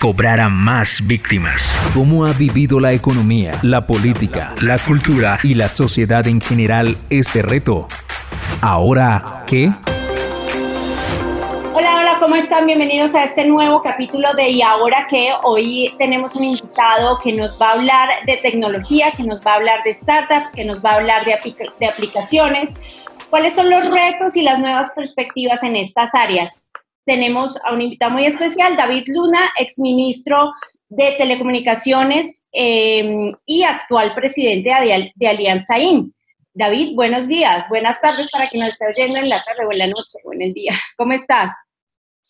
cobrara más víctimas. ¿Cómo ha vivido la economía, la política, la cultura y la sociedad en general este reto? ¿Ahora qué? Hola, hola, ¿cómo están? Bienvenidos a este nuevo capítulo de Y ahora qué? Hoy tenemos un invitado que nos va a hablar de tecnología, que nos va a hablar de startups, que nos va a hablar de, de aplicaciones. ¿Cuáles son los retos y las nuevas perspectivas en estas áreas? Tenemos a un invitado muy especial, David Luna, exministro de Telecomunicaciones eh, y actual presidente de, Alianza IN. David, buenos días, buenas tardes para quien nos esté oyendo en la tarde o en la noche o en el día. ¿Cómo estás?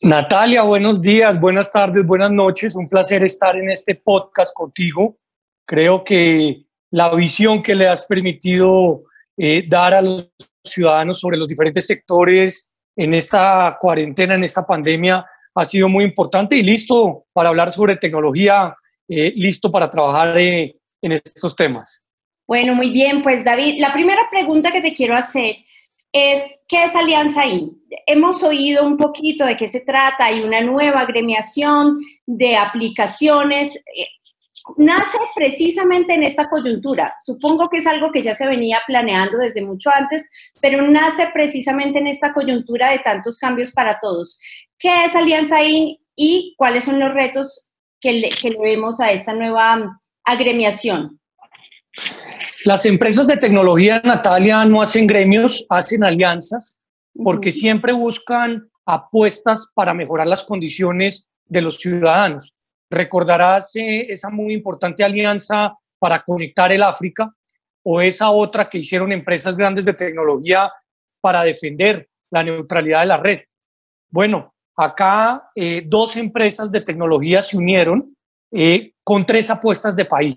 Natalia, buenos días, buenas tardes, buenas noches. Un placer estar en este podcast contigo. Creo que la visión que le has permitido eh, dar a los ciudadanos sobre los diferentes sectores en esta cuarentena, en esta pandemia, ha sido muy importante y listo para hablar sobre tecnología, eh, listo para trabajar eh, en estos temas. Bueno, muy bien, pues David, la primera pregunta que te quiero hacer es, ¿qué es Alianza IN? Hemos oído un poquito de qué se trata, hay una nueva agremiación de aplicaciones. Nace precisamente en esta coyuntura. Supongo que es algo que ya se venía planeando desde mucho antes, pero nace precisamente en esta coyuntura de tantos cambios para todos. ¿Qué es Alianza IN y cuáles son los retos que le, vemos a esta nueva agremiación? Las empresas de tecnología, Natalia, no hacen gremios, hacen alianzas, porque siempre buscan apuestas para mejorar las condiciones de los ciudadanos. Recordarás eh, esa muy importante alianza para conectar el África o esa otra que hicieron empresas grandes de tecnología para defender la neutralidad de la red. Bueno, acá eh, dos empresas de tecnología se unieron eh, con tres apuestas de país.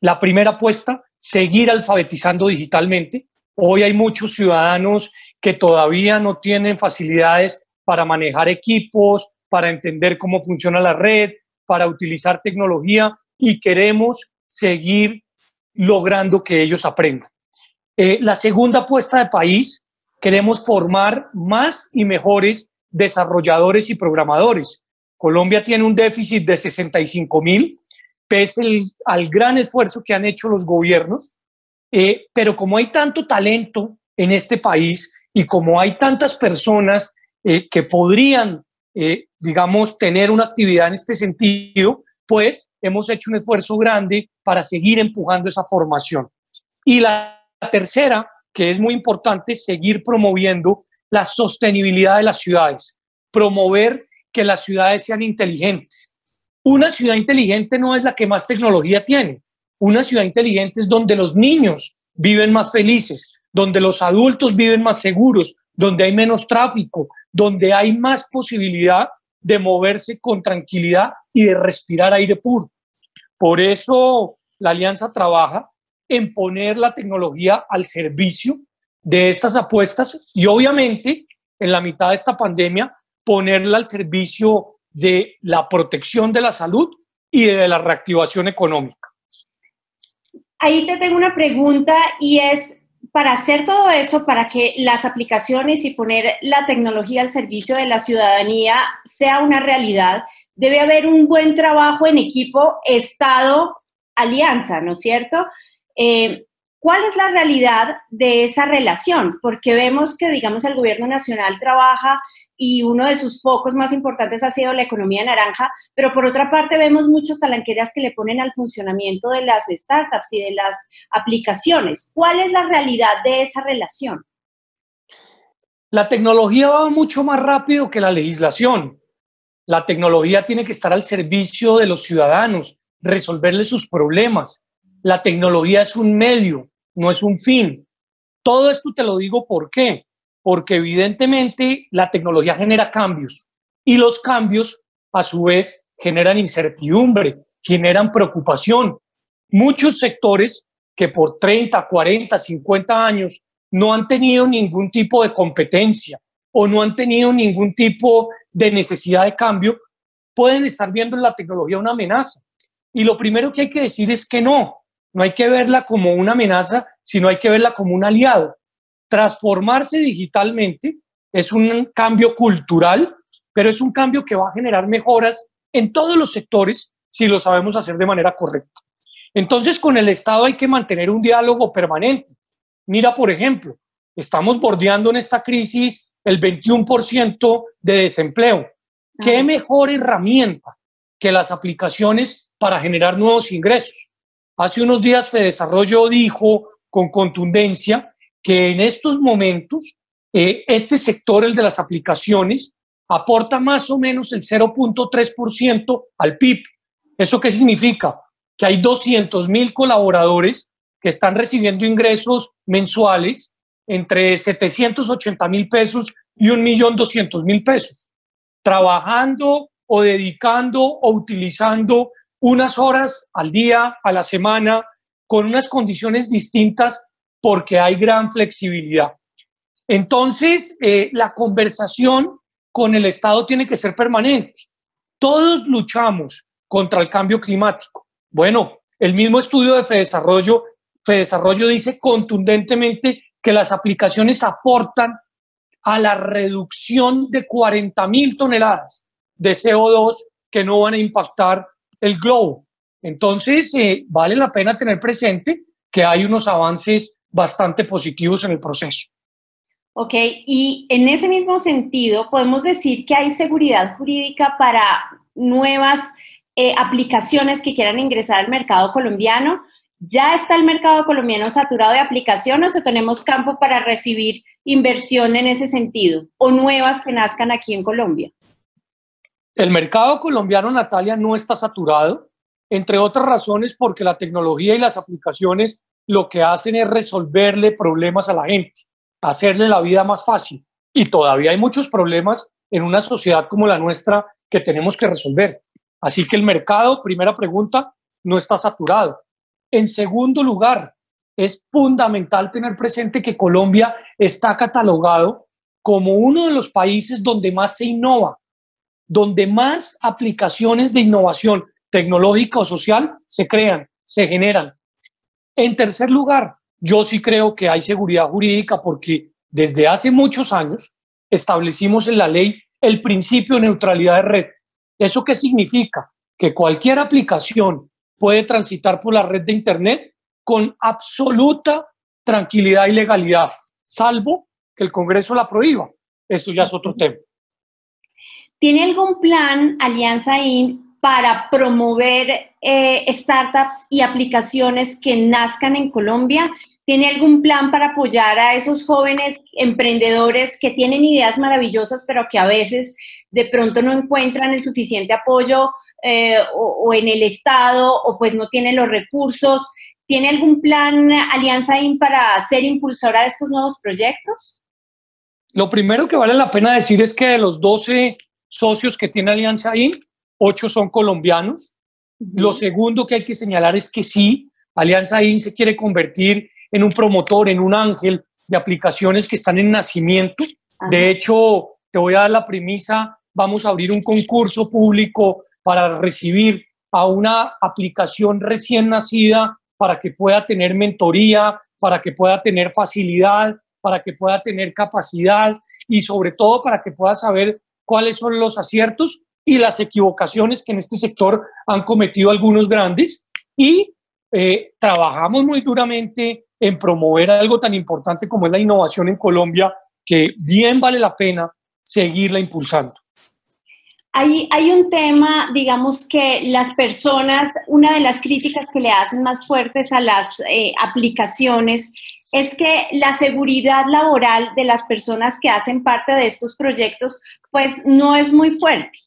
La primera apuesta, seguir alfabetizando digitalmente. Hoy hay muchos ciudadanos que todavía no tienen facilidades para manejar equipos, para entender cómo funciona la red, para utilizar tecnología y queremos seguir logrando que ellos aprendan. Eh, la segunda apuesta de país, queremos formar más y mejores desarrolladores y programadores. Colombia tiene un déficit de 65 mil, pese al gran esfuerzo que han hecho los gobiernos, eh, pero como hay tanto talento en este país y como hay tantas personas eh, que podrían digamos, tener una actividad en este sentido, pues hemos hecho un esfuerzo grande para seguir empujando esa formación. Y la tercera, que es muy importante, seguir promoviendo la sostenibilidad de las ciudades, promover que las ciudades sean inteligentes. Una ciudad inteligente no es la que más tecnología tiene. Una ciudad inteligente es donde los niños viven más felices, donde los adultos viven más seguros, donde hay menos tráfico, donde hay más posibilidad de moverse con tranquilidad y de respirar aire puro. Por eso la alianza trabaja en poner la tecnología al servicio de estas apuestas y obviamente en la mitad de esta pandemia ponerla al servicio de la protección de la salud y de la reactivación económica. Ahí te tengo una pregunta y es, para hacer todo eso, para que las aplicaciones y poner la tecnología al servicio de la ciudadanía sea una realidad, debe haber un buen trabajo en equipo Estado-Alianza, ¿no es cierto? Eh, ¿Cuál es la realidad de esa relación? Porque vemos que, digamos, el gobierno nacional trabaja y uno de sus focos más importantes ha sido la economía naranja, pero por otra parte vemos muchas talanqueras que le ponen al funcionamiento de las startups y de las aplicaciones. ¿Cuál es la realidad de esa relación? La tecnología va mucho más rápido que la legislación. La tecnología tiene que estar al servicio de los ciudadanos, resolverles sus problemas. La tecnología es un medio, no es un fin. Todo esto te lo digo por qué porque evidentemente la tecnología genera cambios y los cambios a su vez generan incertidumbre, generan preocupación. Muchos sectores que por 30, 40, 50 años no han tenido ningún tipo de competencia o no han tenido ningún tipo de necesidad de cambio, pueden estar viendo en la tecnología una amenaza. Y lo primero que hay que decir es que no, no hay que verla como una amenaza, sino hay que verla como un aliado. Transformarse digitalmente es un cambio cultural, pero es un cambio que va a generar mejoras en todos los sectores si lo sabemos hacer de manera correcta. Entonces, con el Estado hay que mantener un diálogo permanente. Mira, por ejemplo, estamos bordeando en esta crisis el 21% de desempleo. ¿Qué mejor herramienta que las aplicaciones para generar nuevos ingresos? Hace unos días Fedesarrollo dijo con contundencia que en estos momentos eh, este sector, el de las aplicaciones, aporta más o menos el 0.3% al PIB. ¿Eso qué significa? Que hay 200 mil colaboradores que están recibiendo ingresos mensuales entre 780 mil pesos y 1.200.000 pesos, trabajando o dedicando o utilizando unas horas al día, a la semana, con unas condiciones distintas porque hay gran flexibilidad. Entonces, eh, la conversación con el Estado tiene que ser permanente. Todos luchamos contra el cambio climático. Bueno, el mismo estudio de Fedesarrollo, Fedesarrollo dice contundentemente que las aplicaciones aportan a la reducción de 40 mil toneladas de CO2 que no van a impactar el globo. Entonces, eh, vale la pena tener presente que hay unos avances bastante positivos en el proceso. Ok, y en ese mismo sentido, podemos decir que hay seguridad jurídica para nuevas eh, aplicaciones que quieran ingresar al mercado colombiano. ¿Ya está el mercado colombiano saturado de aplicaciones o tenemos campo para recibir inversión en ese sentido o nuevas que nazcan aquí en Colombia? El mercado colombiano, Natalia, no está saturado, entre otras razones porque la tecnología y las aplicaciones lo que hacen es resolverle problemas a la gente hacerle la vida más fácil. Y todavía hay muchos problemas en una sociedad como la nuestra que tenemos que resolver. Así que el mercado, primera pregunta, no está saturado. En segundo lugar, es fundamental tener presente que Colombia está catalogado como uno de los países donde más se innova, donde más aplicaciones de innovación tecnológica o social se crean, se generan. En tercer lugar, yo sí creo que hay seguridad jurídica porque desde hace muchos años establecimos en la ley el principio de neutralidad de red. ¿Eso qué significa? Que cualquier aplicación puede transitar por la red de Internet con absoluta tranquilidad y legalidad, salvo que el Congreso la prohíba. Eso ya es otro tema. ¿Tiene algún plan Alianza IN para promover eh, startups y aplicaciones que nazcan en Colombia? ¿Tiene algún plan para apoyar a esos jóvenes emprendedores que tienen ideas maravillosas, pero que a veces de pronto no encuentran el suficiente apoyo eh, o, en el Estado o pues no tienen los recursos? ¿Tiene algún plan Alianza IN para ser impulsora de estos nuevos proyectos? Lo primero que vale la pena decir es que de los 12 socios que tiene Alianza IN, 8 son colombianos. Lo segundo que hay que señalar es que sí, Alianza IN se quiere convertir en un promotor, en un ángel de aplicaciones que están en nacimiento. De hecho, te voy a dar la premisa, vamos a abrir un concurso público para recibir a una aplicación recién nacida para que pueda tener mentoría, para que pueda tener facilidad, para que pueda tener capacidad y sobre todo para que pueda saber cuáles son los aciertos y las equivocaciones que en este sector han cometido algunos grandes. Y eh, trabajamos muy duramente en promover algo tan importante como es la innovación en Colombia, que bien vale la pena seguirla impulsando. Hay, hay, un tema, digamos que las personas, una de las críticas que le hacen más fuertes a las eh, aplicaciones es que la seguridad laboral de las personas que hacen parte de estos proyectos, pues no es muy fuerte.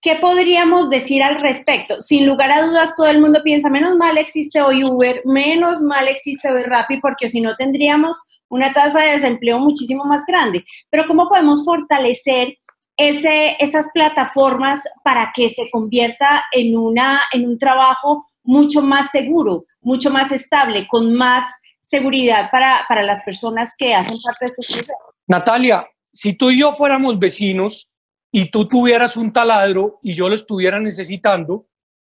¿Qué podríamos decir al respecto? Sin lugar a dudas, todo el mundo piensa, menos mal existe hoy Uber, menos mal existe hoy Rappi, porque si no tendríamos una tasa de desempleo muchísimo más grande. Pero ¿cómo podemos fortalecer ese, esas plataformas para que se convierta en, una, en un trabajo mucho más seguro, mucho más estable, con más seguridad para, para las personas que hacen parte de proceso. Natalia, si tú y yo fuéramos vecinos y tú tuvieras un taladro y yo lo estuviera necesitando,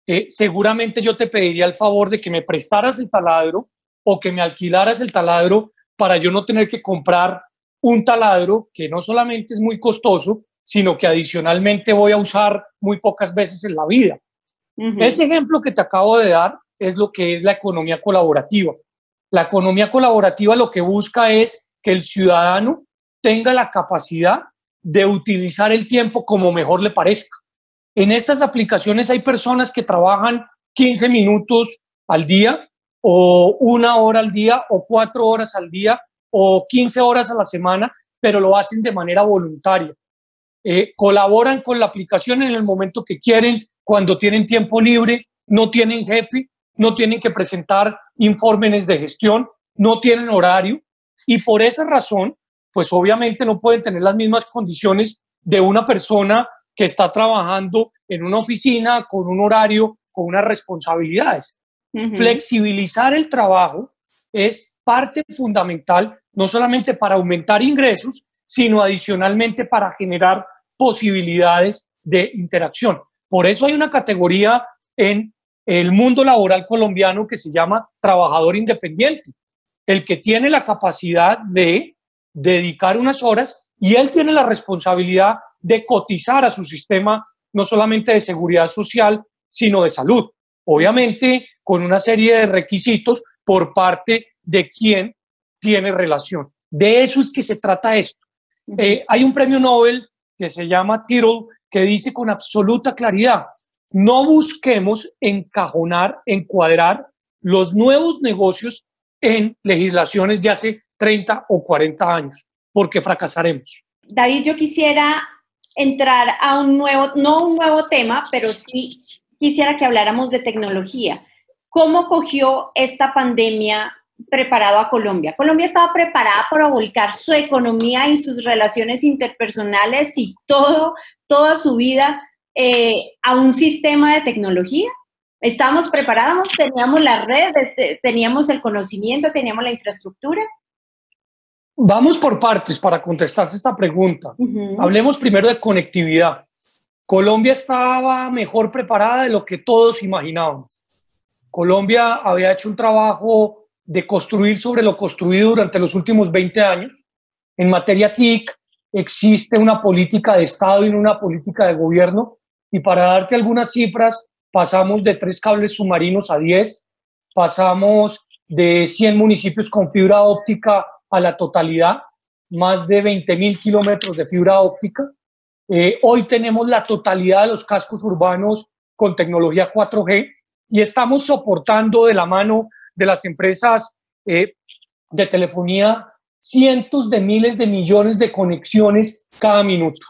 eh, seguramente yo te pediría el favor de que me prestaras el taladro o que me alquilaras el taladro para yo no tener que comprar un taladro que no solamente es muy costoso, sino que adicionalmente voy a usar muy pocas veces en la vida. Ese ejemplo que te acabo de dar es lo que es la economía colaborativa. La economía colaborativa lo que busca es que el ciudadano tenga la capacidad de utilizar el tiempo como mejor le parezca. En estas aplicaciones hay personas que trabajan 15 minutos al día o una hora al día o cuatro horas al día o 15 horas a la semana, pero lo hacen de manera voluntaria. Eh, colaboran con la aplicación en el momento que quieren, cuando tienen tiempo libre, no tienen jefe, no tienen que presentar informes de gestión, no tienen horario y por esa razón, pues obviamente no pueden tener las mismas condiciones de una persona que está trabajando en una oficina con un horario, con unas responsabilidades. Flexibilizar el trabajo es parte fundamental, no solamente para aumentar ingresos, sino adicionalmente para generar posibilidades de interacción. Por eso hay una categoría en el mundo laboral colombiano que se llama trabajador independiente, el que tiene la capacidad de dedicar unas horas y él tiene la responsabilidad de cotizar a su sistema no solamente de seguridad social, sino de salud. Obviamente con una serie de requisitos por parte de quien tiene relación. De eso es que se trata esto. Eh, hay un premio Nobel que se llama Tyrrell que dice con absoluta claridad, no busquemos encajonar, encuadrar los nuevos negocios en legislaciones de hace 30 o 40 años, porque fracasaremos. David, yo quisiera entrar a un nuevo, no un nuevo tema, pero sí quisiera que habláramos de tecnología. ¿Cómo cogió esta pandemia preparado a Colombia? Colombia estaba preparada para volcar su economía y sus relaciones interpersonales y todo, toda su vida eh, a un sistema de tecnología. Estábamos preparados, teníamos la red, teníamos el conocimiento, teníamos la infraestructura. Vamos por partes para contestarse esta pregunta. Hablemos primero de conectividad. Colombia estaba mejor preparada de lo que todos imaginábamos. Colombia había hecho un trabajo de construir sobre lo construido durante los últimos 20 años. En materia TIC existe una política de Estado y una política de gobierno. Y para darte algunas cifras, pasamos de tres cables submarinos a 10, pasamos de 100 municipios con fibra óptica a la totalidad, más de 20 mil kilómetros de fibra óptica. Eh, hoy tenemos la totalidad de los cascos urbanos con tecnología 4G y estamos soportando de la mano de las empresas eh, de telefonía cientos de miles de millones de conexiones cada minuto.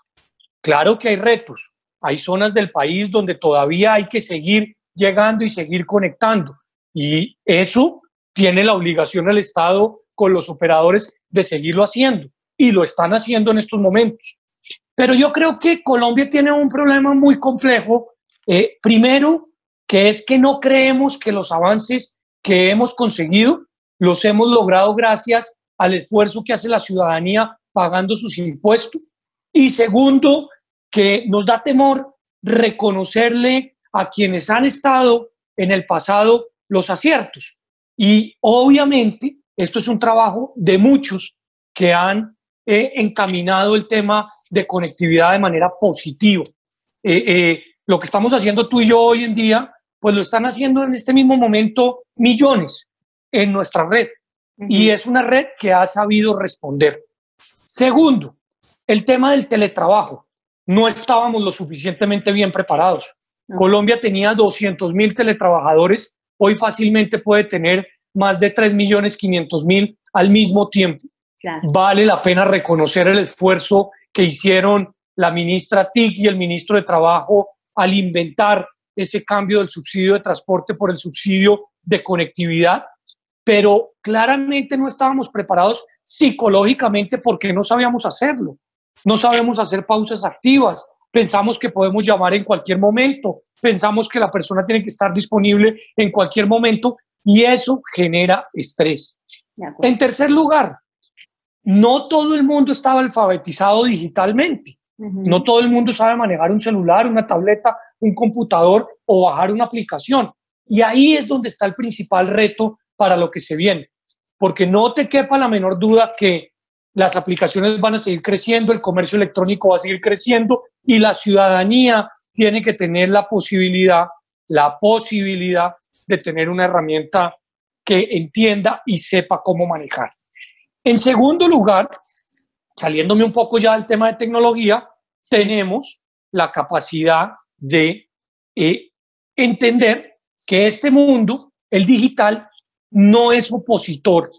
Claro que hay retos, hay zonas del país donde todavía hay que seguir llegando y seguir conectando y eso tiene la obligación el Estado con los operadores de seguirlo haciendo y lo están haciendo en estos momentos. Pero yo creo que Colombia tiene un problema muy complejo. Eh, primero, que es que no creemos que los avances que hemos conseguido los hemos logrado gracias al esfuerzo que hace la ciudadanía pagando sus impuestos. Y segundo, que nos da temor reconocerle a quienes han estado en el pasado los aciertos. Y obviamente esto es un trabajo de muchos que han eh, encaminado el tema de conectividad de manera positiva. Eh, eh, lo que estamos haciendo tú y yo hoy en día, pues lo están haciendo en este mismo momento millones en nuestra red. Y es una red que ha sabido responder. Segundo, el tema del teletrabajo. No estábamos lo suficientemente bien preparados. Colombia tenía 200 mil teletrabajadores, hoy fácilmente puede tener más de 3 millones 500 mil al mismo tiempo. Vale la pena reconocer el esfuerzo que hicieron la ministra TIC y el ministro de Trabajo al inventar ese cambio del subsidio de transporte por el subsidio de conectividad, pero claramente no estábamos preparados psicológicamente porque no sabíamos hacerlo. No sabemos hacer pausas activas, pensamos que podemos llamar en cualquier momento, pensamos que la persona tiene que estar disponible en cualquier momento y eso genera estrés. En tercer lugar, no todo el mundo estaba alfabetizado digitalmente. No todo el mundo sabe manejar un celular, una tableta, un computador o bajar una aplicación. Y ahí es donde está el principal reto para lo que se viene. Porque no te quepa la menor duda que las aplicaciones van a seguir creciendo, el comercio electrónico va a seguir creciendo y la ciudadanía tiene que tener la posibilidad, la posibilidad de tener una herramienta que entienda y sepa cómo manejar. En segundo lugar, saliéndome un poco ya del tema de tecnología, tenemos la capacidad de eh, entender que este mundo, el digital, no es opositor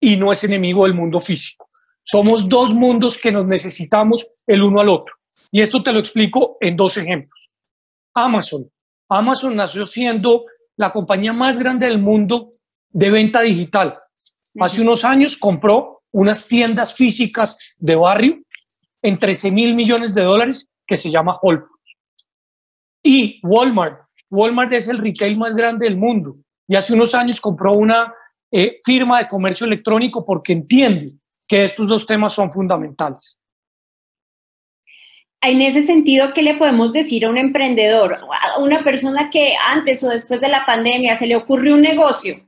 y no es enemigo del mundo físico. Somos dos mundos que nos necesitamos el uno al otro. Y esto te lo explico en dos ejemplos. Amazon. Amazon nació siendo la compañía más grande del mundo de venta digital. Hace unos años compró unas tiendas físicas de barrio en 13 mil millones de dólares que se llama Whole Foods. Y Walmart. Walmart es el retail más grande del mundo y hace unos años compró una eh, firma de comercio electrónico porque entiende que estos dos temas son fundamentales. En ese sentido, ¿qué le podemos decir a un emprendedor, a una persona que antes o después de la pandemia se le ocurre un negocio?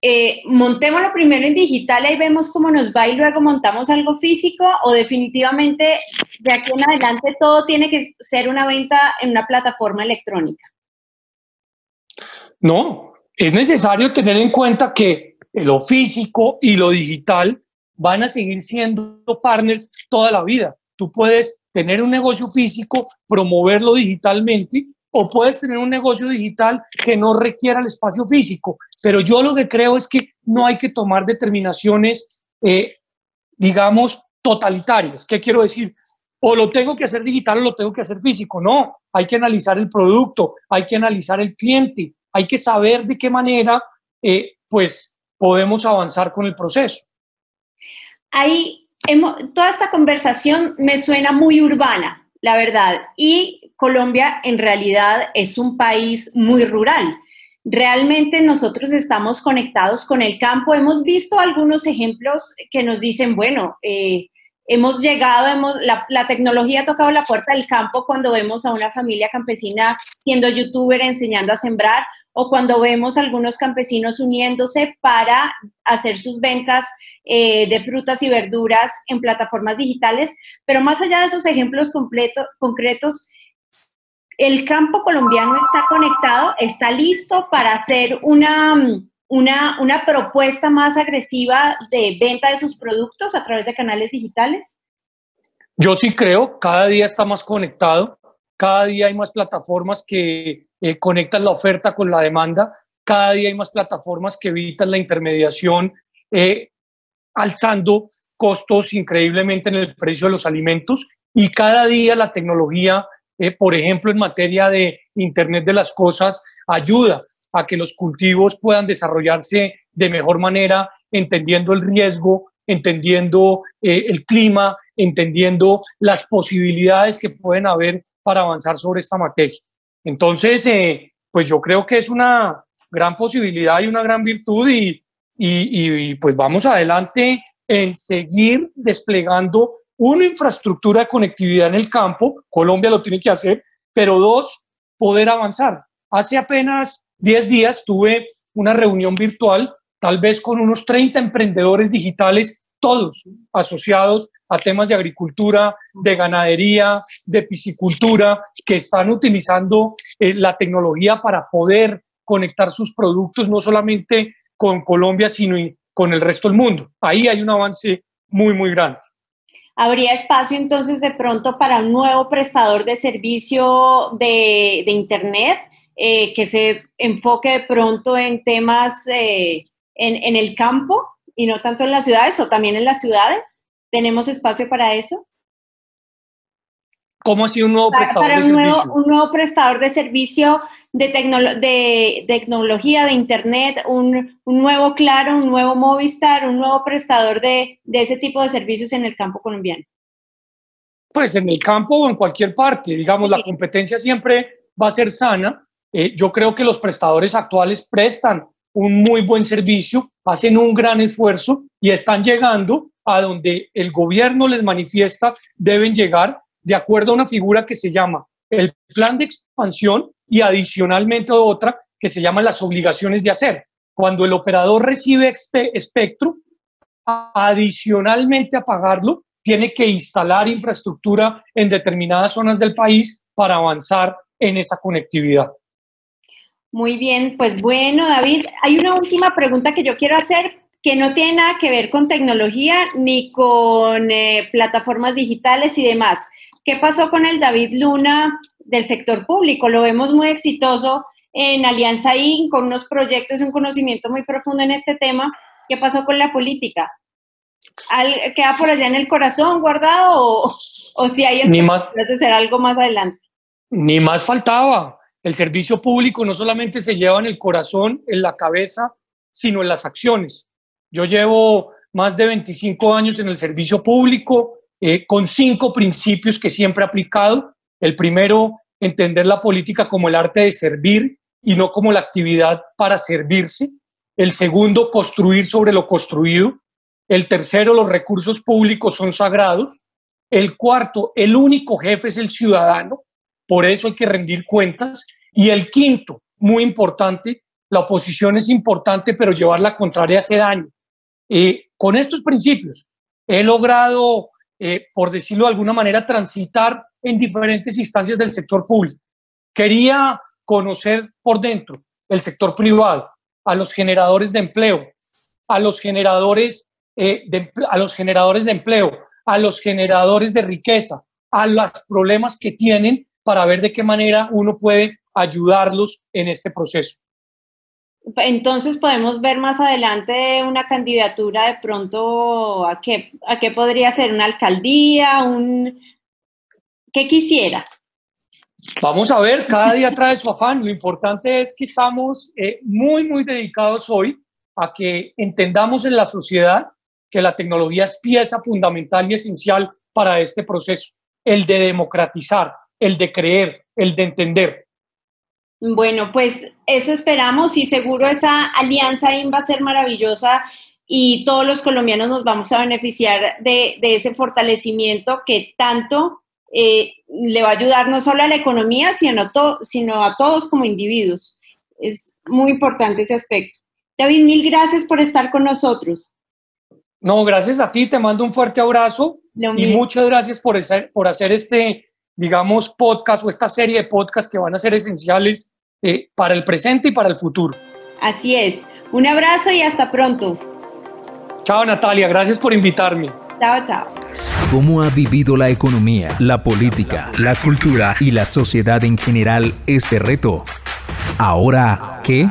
Eh, montémoslo primero en digital y vemos cómo nos va y luego montamos algo físico o definitivamente de aquí en adelante todo tiene que ser una venta en una plataforma electrónica. No, es necesario tener en cuenta que lo físico y lo digital van a seguir siendo partners toda la vida. Tú puedes tener un negocio físico, promoverlo digitalmente, o puedes tener un negocio digital que no requiera el espacio físico. Pero yo lo que creo es que no hay que tomar determinaciones, eh, digamos, totalitarias. ¿Qué quiero decir? O lo tengo que hacer digital o lo tengo que hacer físico. No, hay que analizar el producto, hay que analizar el cliente, hay que saber de qué manera, eh, pues, podemos avanzar con el proceso ahí toda esta conversación me suena muy urbana, la verdad, y Colombia en realidad es un país muy rural. Realmente nosotros estamos conectados con el campo. Hemos visto algunos ejemplos que nos dicen, bueno, eh, hemos llegado, hemos, la, tecnología ha tocado la puerta del campo cuando vemos a una familia campesina siendo youtuber enseñando a sembrar o cuando vemos algunos campesinos uniéndose para hacer sus ventas eh, de frutas y verduras en plataformas digitales. Pero más allá de esos ejemplos concretos, el campo colombiano está conectado, está listo para hacer una, una, una propuesta más agresiva de venta de sus productos a través de canales digitales. Yo sí creo, cada día está más conectado, cada día hay más plataformas que eh, conectan la oferta con la demanda, cada día hay más plataformas que evitan la intermediación, eh, alzando costos increíblemente en el precio de los alimentos. Y cada día la tecnología, eh, por ejemplo, en materia de Internet de las Cosas, ayuda a que los cultivos puedan desarrollarse de mejor manera, entendiendo el riesgo, entendiendo el clima, entendiendo las posibilidades que pueden haber para avanzar sobre esta materia. Entonces, eh, pues yo creo que es una gran posibilidad y una gran virtud y, y, pues vamos adelante en seguir desplegando una infraestructura de conectividad en el campo, Colombia lo tiene que hacer, pero dos, poder avanzar. Hace apenas 10 días tuve una reunión virtual, tal vez con unos 30 emprendedores digitales todos asociados a temas de agricultura, de ganadería, de piscicultura, que están utilizando eh, la tecnología para poder conectar sus productos no solamente con Colombia, sino con el resto del mundo. Ahí hay un avance muy, muy grande. ¿Habría espacio entonces de pronto para un nuevo prestador de servicio de, Internet eh, que se enfoque de pronto en temas eh, en, en el campo? Y no tanto en las ciudades o también en las ciudades? ¿Tenemos espacio para eso? ¿Cómo así un nuevo prestador de un servicio? Nuevo, un nuevo prestador de servicio de, de, tecnología, de Internet, un, nuevo Claro, un nuevo Movistar, un nuevo prestador de, ese tipo de servicios en el campo colombiano. pues en el campo o en cualquier parte. Digamos, la competencia siempre va a ser sana. Eh, yo creo que los prestadores actuales prestan un muy buen servicio, hacen un gran esfuerzo y están llegando a donde el gobierno les manifiesta deben llegar de acuerdo a una figura que se llama el plan de expansión y adicionalmente otra que se llama las obligaciones de hacer. Cuando el operador recibe espectro, adicionalmente a pagarlo, tiene que instalar infraestructura en determinadas zonas del país para avanzar en esa conectividad. Muy bien, pues bueno, David, hay una última pregunta que yo quiero hacer que no tiene nada que ver con tecnología ni con eh, plataformas digitales y demás. ¿Qué pasó con el David Luna del sector público? Lo vemos muy exitoso en Alianza IN, con unos proyectos y un conocimiento muy profundo en este tema. ¿Qué pasó con la política? ¿Queda por allá en el corazón guardado o, si hay esperanzas de ser algo más adelante? Ni más faltaba. El servicio público no solamente se lleva en el corazón, en la cabeza, sino en las acciones. Yo llevo más de 25 años en el servicio público eh, con cinco principios que siempre he aplicado. El primero, entender la política como el arte de servir y no como la actividad para servirse. El segundo, construir sobre lo construido. El tercero, los recursos públicos son sagrados. El cuarto, el único jefe es el ciudadano, por eso hay que rendir cuentas. Y el quinto, muy importante, la oposición es importante, pero llevar la contraria hace daño. Eh, con estos principios he logrado, eh, por decirlo de alguna manera, transitar en diferentes instancias del sector público. Quería conocer por dentro el sector privado, a los generadores de empleo, a los generadores eh, a los generadores de empleo, a los generadores de riqueza, a los problemas que tienen para ver de qué manera uno puede ayudarlos en este proceso. Entonces podemos ver más adelante una candidatura de pronto a qué, a qué podría ser una alcaldía, un qué quisiera. Vamos a ver, cada día trae su afán. Lo importante es que estamos eh, muy, muy dedicados hoy a que entendamos en la sociedad que la tecnología es pieza fundamental y esencial para este proceso, el de democratizar, el de creer, el de entender. Bueno, pues eso esperamos y seguro esa alianza va a ser maravillosa y todos los colombianos nos vamos a beneficiar de, ese fortalecimiento que tanto eh, le va a ayudar no solo a la economía, sino sino a todos como individuos. Es muy importante ese aspecto. David, mil gracias por estar con nosotros. No, gracias a ti, te mando un fuerte abrazo y muchas gracias por hacer, por hacer este, digamos, podcast o esta serie de podcasts que van a ser esenciales eh, para el presente y para el futuro. Así es. Un abrazo y hasta pronto. Chao Natalia, gracias por invitarme. Chao, chao. ¿Cómo ha vivido la economía, la política, la cultura y la sociedad en general este reto? Ahora, ¿qué?